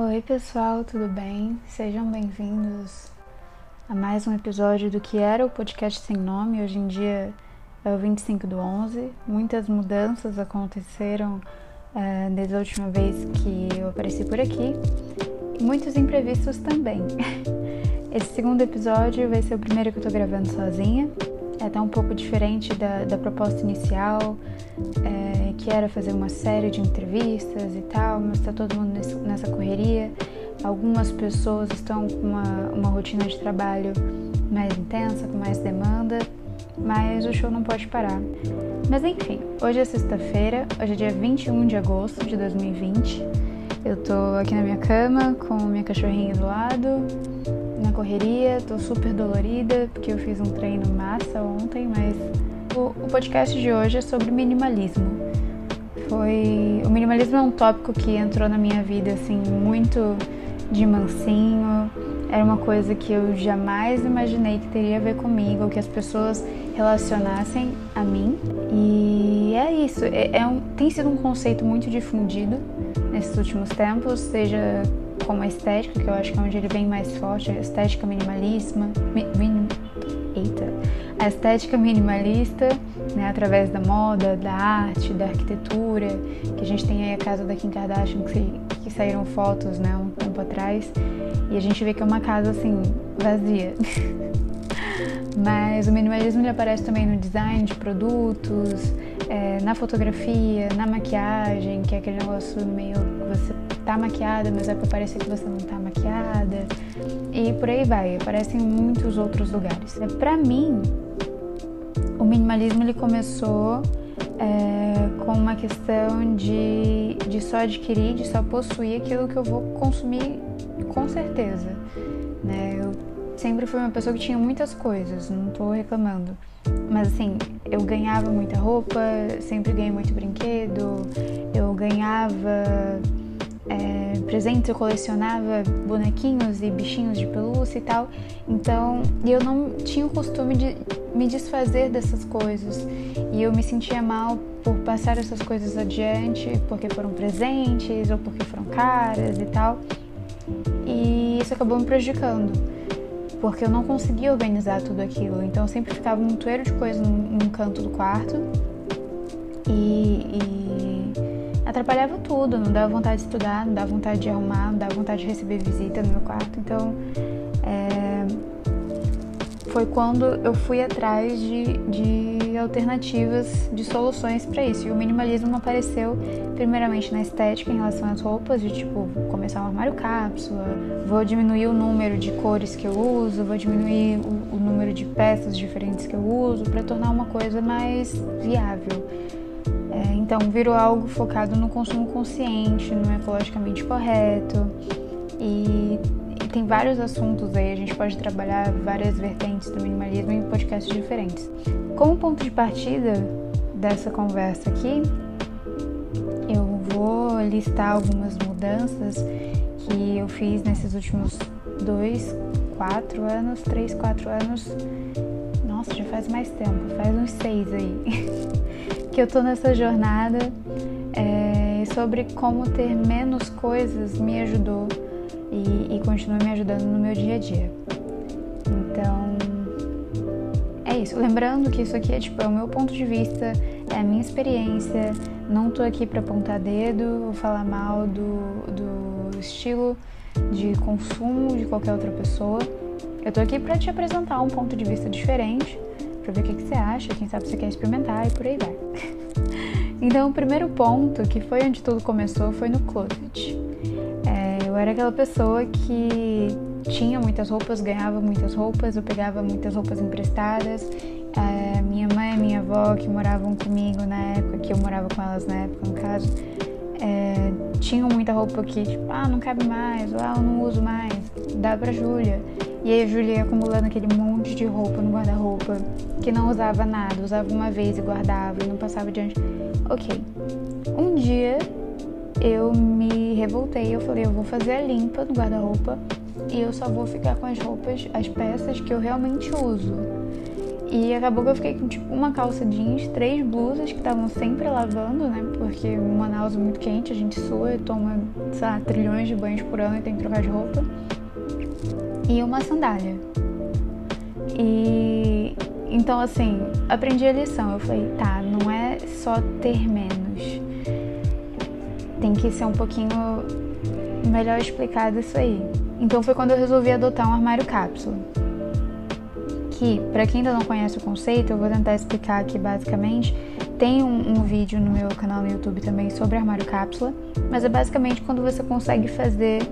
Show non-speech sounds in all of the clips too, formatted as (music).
Oi, pessoal, tudo bem? Sejam bem-vindos a mais um episódio do que era o podcast sem nome. Hoje em dia é o 25 do 11. Muitas mudanças aconteceram uh, desde a última vez que eu apareci por aqui e muitos imprevistos também. (laughs) Esse segundo episódio vai ser o primeiro que eu tô gravando sozinha. É até um pouco diferente da, da proposta inicial, é, que era fazer uma série de entrevistas e tal, mas tá todo mundo nesse, nessa correria. Algumas pessoas estão com uma, uma rotina de trabalho mais intensa, com mais demanda, mas o show não pode parar. Mas enfim, hoje é sexta-feira, hoje é dia 21 de agosto de 2020. Eu tô aqui na minha cama com minha cachorrinha do lado, correria, tô super dolorida porque eu fiz um treino massa ontem, mas o, o podcast de hoje é sobre minimalismo. Foi o minimalismo é um tópico que entrou na minha vida assim muito de mansinho. Era uma coisa que eu jamais imaginei que teria a ver comigo, que as pessoas relacionassem a mim. E é isso. É, é um, tem sido um conceito muito difundido nesses últimos tempos, seja como a estética, que eu acho que é onde ele vem mais forte, a estética minimalista, mi, minim, eita, a estética minimalista, né, através da moda, da arte, da arquitetura, que a gente tem aí a casa da Kim Kardashian que, que saíram fotos, né, um tempo atrás, e a gente vê que é uma casa assim vazia. (laughs) Mas o minimalismo ele aparece também no design de produtos, é, na fotografia, na maquiagem, que é aquele negócio meio que você tá maquiada, mas é pra parecer que você não tá maquiada. E por aí vai, aparece em muitos outros lugares. É, pra mim, o minimalismo ele começou é, com uma questão de, de só adquirir, de só possuir aquilo que eu vou consumir com certeza. Né? Eu sempre fui uma pessoa que tinha muitas coisas, não tô reclamando. Mas assim, eu ganhava muita roupa, sempre ganhei muito brinquedo, eu ganhava é, presentes, eu colecionava bonequinhos e bichinhos de pelúcia e tal. Então, eu não tinha o costume de me desfazer dessas coisas. E eu me sentia mal por passar essas coisas adiante, porque foram presentes ou porque foram caras e tal. E isso acabou me prejudicando, porque eu não conseguia organizar tudo aquilo. Então, eu sempre ficava um montoeiro de coisa num, num canto do quarto. e, e atrapalhava tudo, não dava vontade de estudar, não dava vontade de arrumar, não dava vontade de receber visita no meu quarto. Então, é, foi quando eu fui atrás de, de alternativas, de soluções para isso. E o minimalismo apareceu primeiramente na estética em relação às roupas, de tipo, começar um armário cápsula, vou diminuir o número de cores que eu uso, vou diminuir o, o número de peças diferentes que eu uso para tornar uma coisa mais viável. É, então, virou algo focado no consumo consciente, no ecologicamente correto. E, e, tem vários assuntos aí, a gente pode trabalhar várias vertentes do minimalismo em podcasts diferentes. Como ponto de partida dessa conversa aqui, eu vou listar algumas mudanças que eu fiz nesses últimos dois, quatro anos, três, quatro anos. Nossa, já faz mais tempo, faz uns seis aí. (laughs) que eu tô nessa jornada é, sobre como ter menos coisas me ajudou e, e continua me ajudando no meu dia a dia. Então, é isso. Lembrando que isso aqui é tipo é o meu ponto de vista, é a minha experiência. Não tô aqui para apontar dedo ou falar mal do, do estilo de consumo de qualquer outra pessoa. Eu tô aqui para te apresentar um ponto de vista diferente para ver o que, que, você acha, quem sabe você quer experimentar e por aí vai. (laughs) então, o primeiro ponto, que foi onde tudo começou, foi no closet. É, eu era aquela pessoa que tinha muitas roupas, ganhava muitas roupas, eu pegava muitas roupas emprestadas. É, minha mãe e minha avó, que moravam comigo na época, que eu morava com elas na época, no caso, é, tinham muita roupa que, tipo, ah, não cabe mais, ah, eu não uso mais, dá pra Júlia. E aí a Júlia ia acumulando aquele monte de roupa no guarda-roupa que não usava nada, usava uma vez e guardava e não passava adiante. Ok. Um dia eu me revoltei, eu falei, eu vou fazer a limpa do guarda-roupa e eu só vou ficar com as roupas, as peças que eu realmente uso. E acabou que eu fiquei com tipo uma calça jeans, três blusas que estavam sempre lavando, né? Porque Manaus é muito quente, a gente sua e toma, sei lá, trilhões de banhos por ano e tem que trocar de roupa. E uma sandália. E então assim, aprendi a lição. Eu falei, tá, não é só ter menos. Tem que ser um pouquinho melhor explicado isso aí. Então foi quando eu resolvi adotar um armário cápsula que, para quem ainda não conhece o conceito, eu vou tentar explicar aqui basicamente. Tem um, um, vídeo no meu canal no YouTube também sobre armário cápsula, mas é basicamente quando você consegue fazer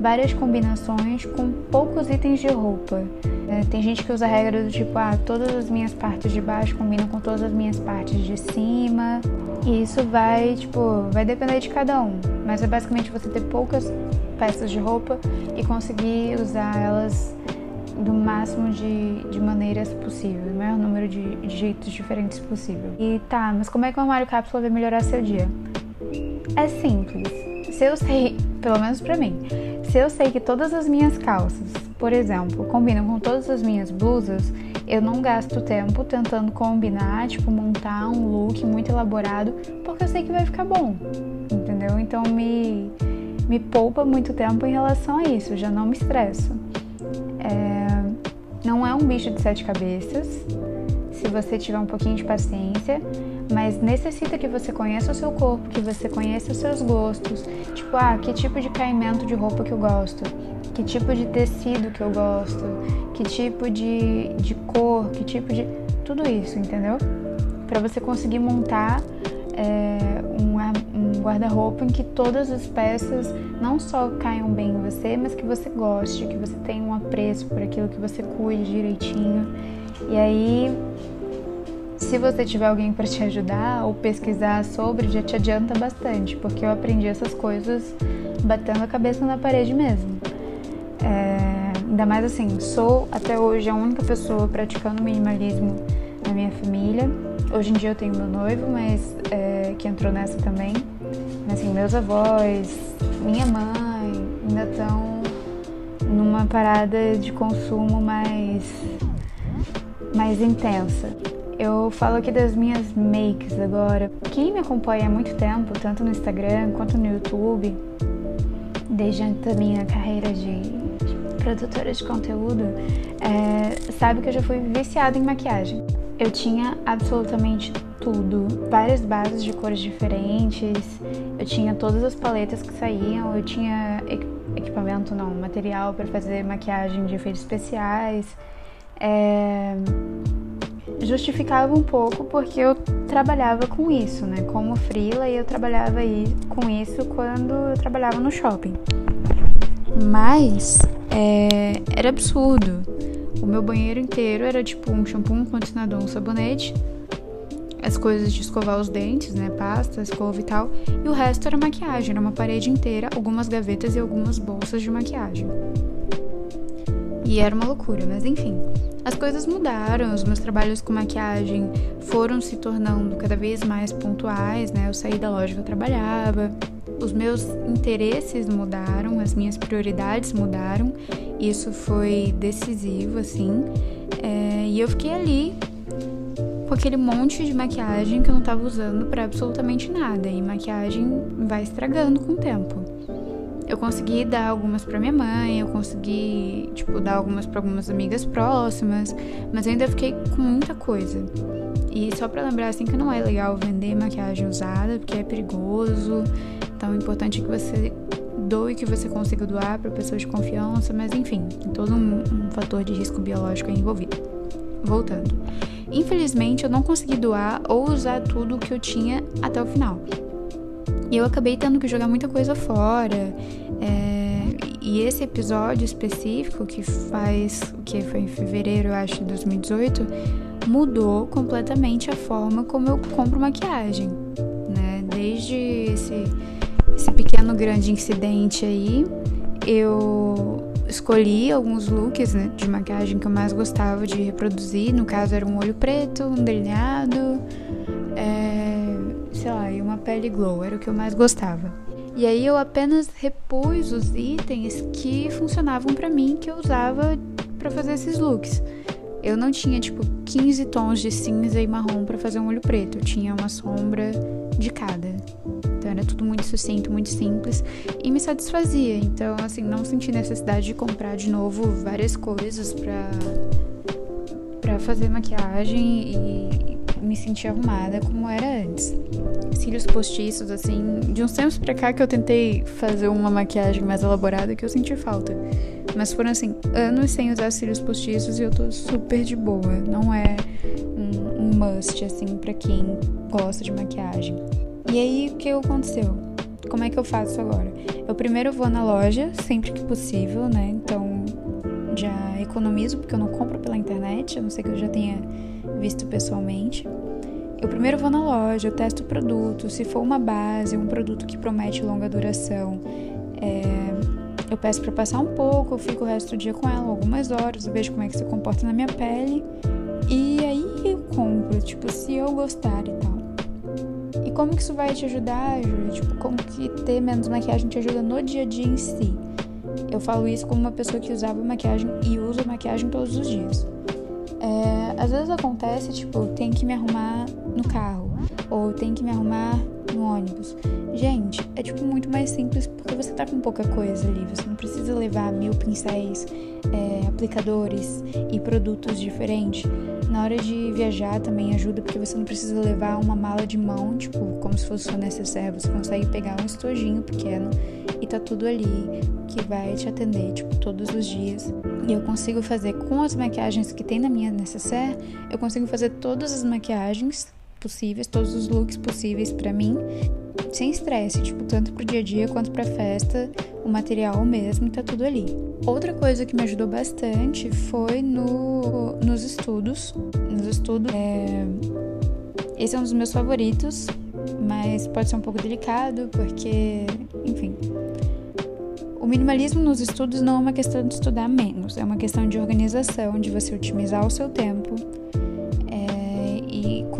várias combinações com poucos itens de roupa. É, tem gente que usa a regra do tipo, ah, todas as minhas partes de baixo combinam com todas as minhas partes de cima. E isso vai, tipo, vai depender de cada um. Mas é basicamente você ter poucas peças de roupa e conseguir usar elas do máximo de, de maneiras possível, o maior número de, de jeitos diferentes possível. E tá, mas como é que o armário cápsula vai melhorar seu dia? É simples. Se eu sei, (laughs) pelo menos para mim, se eu sei que todas as minhas calças, por exemplo, combinam com todas as minhas blusas, eu não gasto tempo tentando combinar, tipo, montar um look muito elaborado, porque eu sei que vai ficar bom, entendeu? Então me, me poupa muito tempo em relação a isso, eu já não me estresso. É, não é um bicho de sete cabeças, se você tiver um pouquinho de paciência, mas necessita que você conheça o seu corpo, que você conheça os seus gostos. Tipo, ah, que tipo de caimento de roupa que eu gosto, que tipo de tecido que eu gosto, que tipo de, de cor, que tipo de. Tudo isso, entendeu? Para você conseguir montar é, guarda-roupa em que todas as peças não só caiam bem em você, mas que você goste, que você tenha um apreço por aquilo, que você cuide direitinho. E aí, se você tiver alguém para te ajudar ou pesquisar sobre, já te adianta bastante, porque eu aprendi essas coisas batendo a cabeça na parede mesmo. É, ainda mais assim, sou até hoje a única pessoa praticando minimalismo na minha família. Hoje em dia eu tenho meu noivo, mas é, que entrou nessa também. Mas, assim, meus avós, minha mãe ainda estão numa parada de consumo mais, mais intensa. Eu falo aqui das minhas makes agora. Quem me acompanha há muito tempo, tanto no Instagram quanto no YouTube, desde a minha carreira de, produtora de conteúdo, é, sabe que eu já fui viciada em maquiagem. Eu tinha absolutamente tudo, várias bases de cores diferentes, eu tinha todas as paletas que saíam, eu tinha equipamento, não, material para fazer maquiagem de efeitos especiais. É... Justificava um pouco porque eu trabalhava com isso, né? Como frila e eu trabalhava aí com isso quando eu trabalhava no shopping. Mas é... era absurdo o meu banheiro inteiro era tipo um shampoo, um condicionador, um sabonete, as coisas de escovar os dentes, né? Pasta, escova e tal. E o resto era maquiagem, era uma parede inteira, algumas gavetas e algumas bolsas de maquiagem. E era uma loucura, mas enfim. As coisas mudaram, os meus trabalhos com maquiagem foram se tornando cada vez mais pontuais, né? Eu saí da loja que eu trabalhava, os meus interesses mudaram, as minhas prioridades mudaram, isso foi decisivo, assim, é, e eu fiquei ali com aquele monte de maquiagem que eu não tava usando para absolutamente nada, e maquiagem vai estragando com o tempo. Eu consegui dar algumas para minha mãe, eu consegui, tipo, dar algumas para algumas amigas próximas, mas eu ainda fiquei com muita coisa. E só para lembrar assim que não é legal vender maquiagem usada, porque é perigoso. Então, é importante que você doe que você consiga doar para pessoas de confiança, mas enfim, todo um, um fator de risco biológico envolvido. Voltando. Infelizmente, eu não consegui doar ou usar tudo o que eu tinha até o final. E eu acabei tendo que jogar muita coisa fora. É, e esse episódio específico, que faz. que foi em fevereiro, eu acho, de 2018, mudou completamente a forma como eu compro maquiagem. Né? Desde esse esse pequeno grande incidente aí, eu escolhi alguns looks né, de maquiagem que eu mais gostava de reproduzir. No caso, era um olho preto, um delineado, é, sei lá, e uma pele glow, era o que eu mais gostava. E aí eu apenas repus os itens que funcionavam para mim, que eu usava para fazer esses looks. eu não tinha tipo 15 tons de cinza e marrom para fazer um olho preto. Eu tinha uma sombra de cada. Era tudo muito sucinto, muito simples e me satisfazia. Então, assim, não senti necessidade de comprar de novo várias coisas para para fazer maquiagem e me sentir arrumada como era antes. Cílios postiços, assim, de uns tempos pra cá que eu tentei fazer uma maquiagem mais elaborada que eu senti falta. Mas foram, assim, anos sem usar cílios postiços e eu tô super de boa. Não é um, um must, assim, pra quem gosta de maquiagem. E aí, o que aconteceu? Como é que eu faço agora? Eu primeiro vou na loja, sempre que possível, né? Então, já economizo, porque eu não compro pela internet, a não ser que eu já tenha visto pessoalmente. Eu primeiro vou na loja, eu testo o produto, se for uma base, um produto que promete longa duração, é, eu peço para passar um pouco, eu fico o resto do dia com ela, algumas horas, eu vejo como é que se comporta na minha pele e aí eu compro, tipo, se eu gostar e tal. Como que isso vai te ajudar, Júlia? Tipo, como que ter menos maquiagem te ajuda no dia a dia em si? Eu falo isso como uma pessoa que usava maquiagem e usa maquiagem todos os dias. É, às vezes acontece, tipo, tem que me arrumar no carro, ou tem que me arrumar no ônibus. Gente, é tipo muito mais simples porque você tá com pouca coisa ali. Você não precisa levar mil pincéis, é, aplicadores e produtos diferentes. Na hora de viajar também ajuda porque você não precisa levar uma mala de mão, tipo, como se fosse sua necessaire. Você consegue pegar um estojinho pequeno e tá tudo ali que vai te atender, tipo, todos os dias. E eu consigo fazer com as maquiagens que tem na minha necessaire, eu consigo fazer todas as maquiagens possíveis, todos os looks possíveis para mim, sem estresse, tipo, tanto pro dia a dia quanto pra festa, o material mesmo tá tudo ali. Outra coisa que me ajudou bastante foi no, nos estudos. Nos estudos, é... esse é um dos meus favoritos, mas pode ser um pouco delicado, porque, enfim. O minimalismo nos estudos não é uma questão de estudar menos, é uma questão de organização, de você otimizar o seu tempo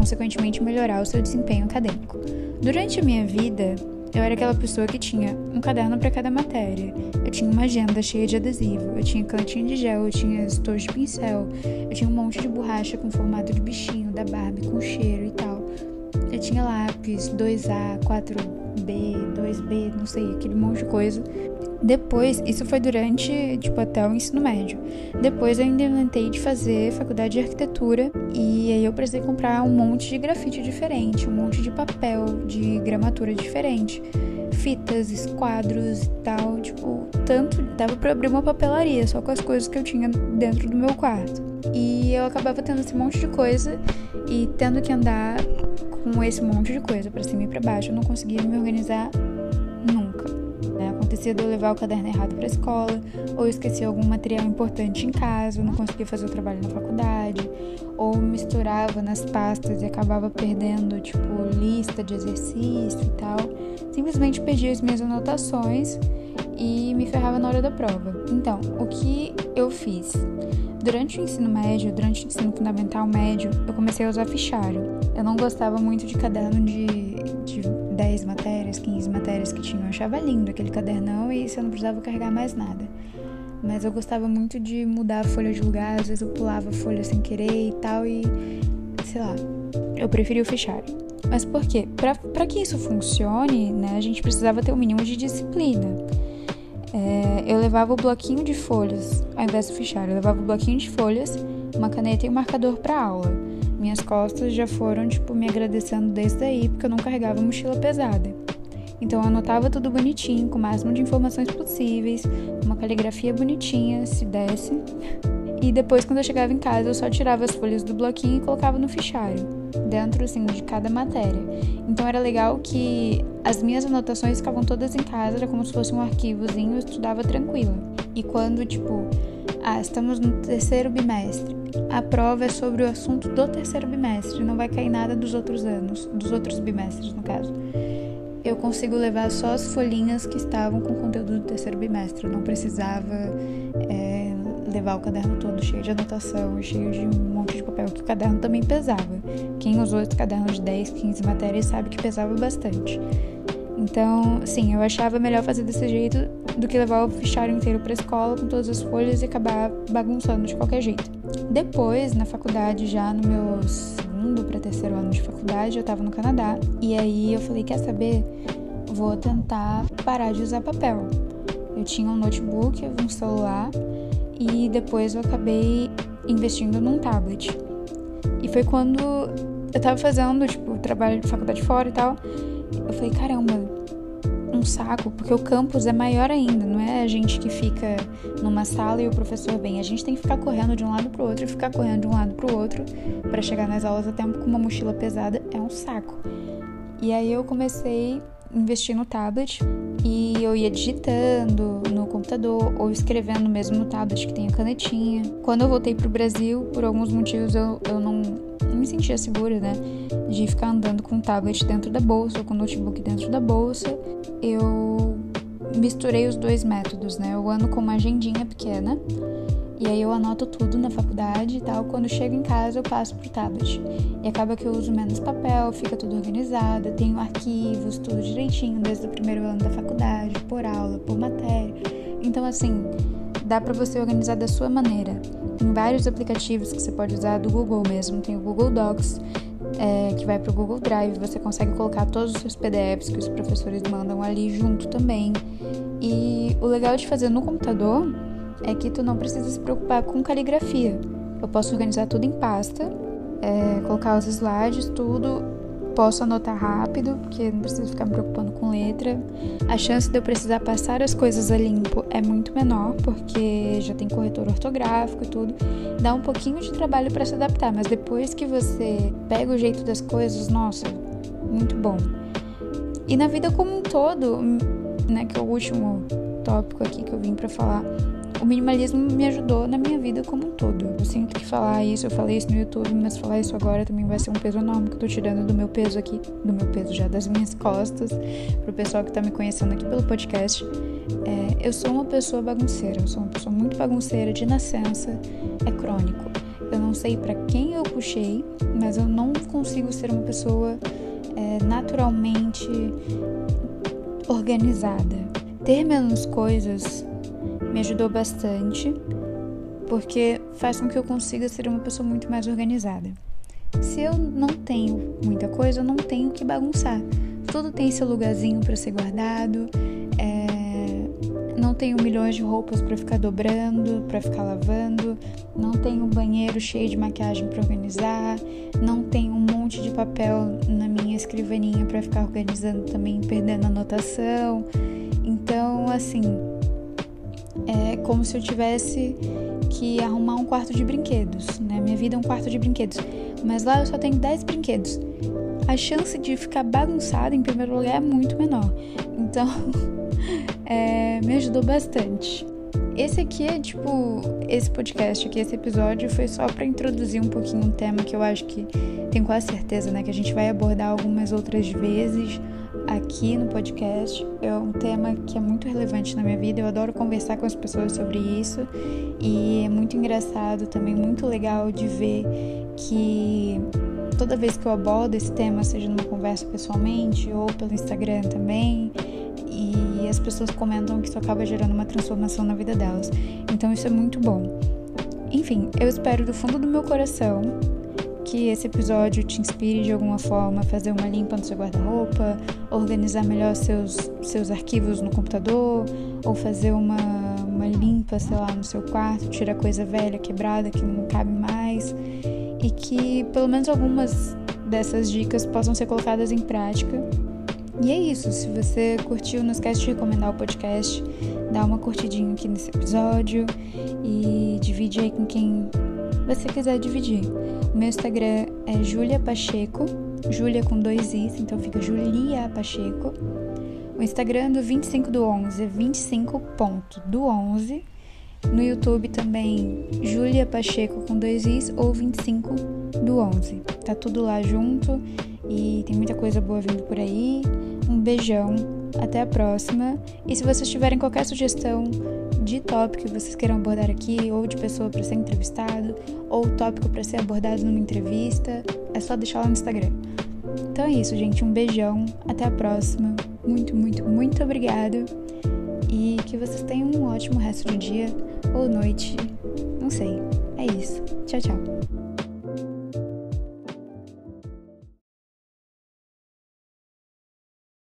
consequentemente, melhorar o seu desempenho acadêmico. Durante a minha vida, eu era aquela pessoa que tinha um caderno para cada matéria. Eu tinha uma agenda cheia de adesivo, eu tinha cantinho de gel, eu tinha estojos de pincel, eu tinha um monte de borracha com formato de bichinho, da Barbie, com cheiro e tal. Eu tinha lápis 2A, 4B, 2B, não sei, aquele monte de coisa. Depois, isso foi durante, tipo, até o ensino médio. Depois eu inventei de fazer faculdade de arquitetura e aí eu precisei comprar um monte de grafite diferente, um monte de papel, de gramatura diferente, fitas, esquadros e tal, tipo, tanto dava para abrir uma papelaria só com as coisas que eu tinha dentro do meu quarto. E eu acabava tendo esse monte de coisa e tendo que andar com esse monte de coisa para cima e para baixo, eu não conseguia me organizar eu levar o caderno errado para a escola, ou esquecia algum material importante em casa, não conseguia fazer o trabalho na faculdade, ou misturava nas pastas e acabava perdendo, tipo, lista de exercício e tal. Simplesmente perdia as minhas anotações e me ferrava na hora da prova. Então, o que eu fiz? Durante o ensino médio, durante o ensino fundamental médio, eu comecei a usar fichário. Eu não gostava muito de caderno de, de 10 matérias, 15 matérias que tinham. Eu achava lindo aquele cadernão e você não precisava carregar mais nada. Mas eu gostava muito de mudar a folha de lugar, às vezes eu pulava a folha sem querer e tal, e sei lá, eu preferi o fichário. Mas por quê? Para que isso funcione, né, a gente precisava ter um mínimo de disciplina. É, eu levava o bloquinho de folhas, ao invés do fichário, eu levava o bloquinho de folhas, uma caneta e um marcador para aula. Minhas costas já foram, tipo, me agradecendo desde aí, porque eu não carregava mochila pesada. Então eu anotava tudo bonitinho, com o máximo de informações possíveis, uma caligrafia bonitinha, se desse. E depois, quando eu chegava em casa, eu só tirava as folhas do bloquinho e colocava no fichário, dentro assim de cada matéria. Então era legal que as minhas anotações ficavam todas em casa, era como se fosse um arquivozinho, eu estudava tranquila. E quando, tipo, ah, estamos no terceiro bimestre, a prova é sobre o assunto do terceiro bimestre, não vai cair nada dos outros anos, dos outros bimestres, no caso. Eu consigo levar só as folhinhas que estavam com o conteúdo do terceiro bimestre, eu não precisava. É, levar o caderno todo cheio de anotação, cheio de um monte de papel, que o caderno também pesava. Quem usou esse caderno de 10, 15 matérias sabe que pesava bastante. Então, sim, eu achava melhor fazer desse jeito do que levar o fichário inteiro para a escola com todas as folhas e acabar bagunçando de qualquer jeito. Depois, na faculdade, já no meu segundo para terceiro ano de faculdade, eu estava no Canadá e aí eu falei: quer saber? Vou tentar parar de usar papel. Eu tinha um notebook, um celular e depois eu acabei investindo num tablet. E foi quando eu tava fazendo, tipo, trabalho de faculdade fora e tal. Eu falei, caramba, um saco, porque o campus é maior ainda, não é a gente que fica numa sala e o professor vem. A gente tem que ficar correndo de um lado pro outro e ficar correndo de um lado pro outro para chegar nas aulas a tempo com uma mochila pesada é um saco. E aí eu comecei a investir no tablet e eu ia digitando no computador ou escrevendo mesmo no tablet que tem a canetinha. Quando eu voltei pro Brasil, por alguns motivos eu, eu não me sentia segura, né? De ficar andando com o tablet dentro da bolsa ou com o notebook dentro da bolsa. Eu misturei os dois métodos, né? Eu ando com uma agendinha pequena e aí eu anoto tudo na faculdade e tal. Quando chego em casa, eu passo pro tablet. E acaba que eu uso menos papel, fica tudo organizado, tenho arquivos, tudo direitinho, desde o primeiro ano da faculdade, por aula, por matéria. Então, assim, dá para você organizar da sua maneira. Tem vários aplicativos que você pode usar do Google mesmo. Tem o Google Docs, é, que vai para o Google Drive. Você consegue colocar todos os seus PDFs que os professores mandam ali junto também. E o legal de fazer no computador é que tu não precisa se preocupar com caligrafia. Eu posso organizar tudo em pasta, é, colocar os slides, tudo posso anotar rápido, porque não preciso ficar me preocupando com letra. A chance de eu precisar passar as coisas a limpo é muito menor, porque já tem corretor ortográfico e tudo. Dá um pouquinho de trabalho para se adaptar, mas depois que você pega o jeito das coisas, nossa, muito bom. E na vida como um todo, né, que é o último tópico aqui que eu vim para falar, o minimalismo me ajudou na minha vida como um todo. Eu sinto que falar isso, eu falei isso no YouTube, mas falar isso agora também vai ser um peso enorme que eu tô tirando do meu peso aqui, do meu peso já das minhas costas, pro pessoal que tá me conhecendo aqui pelo podcast. É, eu sou uma pessoa bagunceira, eu sou uma pessoa muito bagunceira de nascença, é crônico. Eu não sei para quem eu puxei, mas eu não consigo ser uma pessoa é, naturalmente organizada. Ter menos coisas me ajudou bastante, porque faz com que eu consiga ser uma pessoa muito mais organizada. Se eu não tenho muita coisa, eu não tenho que bagunçar. Tudo tem seu lugarzinho para ser guardado. É... Não tenho milhões de roupas para ficar dobrando, para ficar lavando. Não tenho um banheiro cheio de maquiagem para organizar. Não tenho um monte de papel na minha escrivaninha para ficar organizando também, perdendo anotação. Então, assim, é como se eu tivesse que arrumar um quarto de brinquedos, né? Minha vida é um quarto de brinquedos, mas lá eu só tenho 10 brinquedos. A chance de ficar bagunçado, em primeiro lugar, é muito menor. Então, (laughs) é, me ajudou bastante. Esse aqui é tipo, esse podcast aqui, esse episódio foi só para introduzir um pouquinho um tema que eu acho que tenho quase certeza, né, que a gente vai abordar algumas outras vezes aqui no podcast. É um tema que é muito relevante na minha vida. Eu adoro conversar com as pessoas sobre isso e é muito engraçado, também muito legal de ver que toda vez que eu abordo esse tema, seja numa conversa pessoalmente ou pelo Instagram também, e as pessoas comentam que isso acaba gerando uma transformação na vida delas. Então isso é muito bom. Enfim, eu espero do fundo do meu coração que esse episódio te inspire de alguma forma a fazer uma limpa no seu guarda-roupa, organizar melhor seus, seus arquivos no computador, ou fazer uma, uma limpa, sei lá, no seu quarto, tirar coisa velha, quebrada, que não cabe mais. E que pelo menos algumas dessas dicas possam ser colocadas em prática. E é isso. Se você curtiu, não esquece de recomendar o podcast, dá uma curtidinha aqui nesse episódio e divide aí com quem você quiser dividir. Meu Instagram é Julia Pacheco, Julia com dois Is, então fica Julia Pacheco. O Instagram do 25 do 11 é 25 ponto do 11. No YouTube também Julia Pacheco com dois Is ou 25 do 11. Tá tudo lá junto e tem muita coisa boa vindo por aí. Um beijão, até a próxima. E se vocês tiverem qualquer sugestão de tópico que vocês queiram abordar aqui, ou de pessoa para ser entrevistado, ou tópico para ser abordado numa entrevista, é só deixar lá no Instagram. Então é isso, gente. Um beijão, até a próxima. muito, muito, muito obrigado e que vocês tenham um ótimo resto de dia ou noite. Não sei. É isso. Tchau, tchau.